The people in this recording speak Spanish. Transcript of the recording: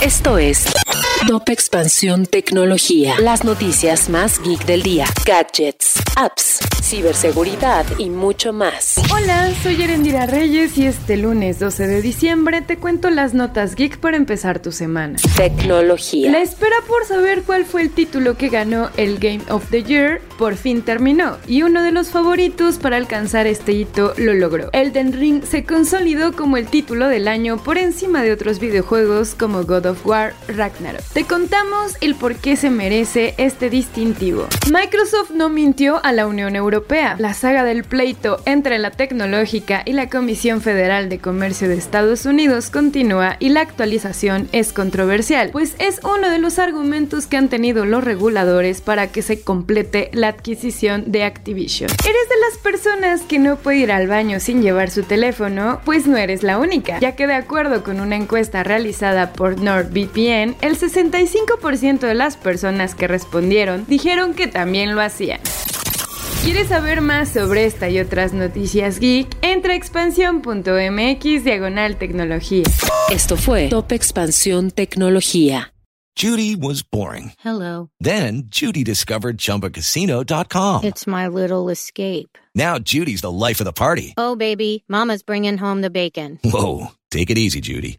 Esto es Top Expansión Tecnología. Las noticias más geek del día. Gadgets, apps, ciberseguridad y mucho más. Hola, soy Erendira Reyes y este lunes 12 de diciembre te cuento las notas geek para empezar tu semana. Tecnología. La espera por saber cuál fue el título que ganó el Game of the Year por fin terminó y uno de los favoritos para alcanzar este hito lo logró. Elden Ring se consolidó como el título del año por encima de otros videojuegos como God of War Ragnarok. Te contamos el por qué se merece este distintivo. Microsoft no mintió a la Unión Europea. La saga del pleito entre la tecnológica y la Comisión Federal de Comercio de Estados Unidos continúa y la actualización es controversial, pues es uno de los argumentos que han tenido los reguladores para que se complete la adquisición de Activision. ¿Eres de las personas que no puede ir al baño sin llevar su teléfono? Pues no eres la única, ya que de acuerdo con una encuesta realizada por NordVPN, el 65% de las personas que respondieron dijeron que también lo hacían. ¿Quieres saber más sobre esta y otras noticias geek? Entra a expansión.mx diagonal tecnología. Esto fue Top Expansión Tecnología. Judy was boring. Hello. Then Judy discovered ChumbaCasino.com. It's my little escape. Now Judy's the life of the party. Oh, baby, Mama's bringing home the bacon. Whoa, take it easy, Judy.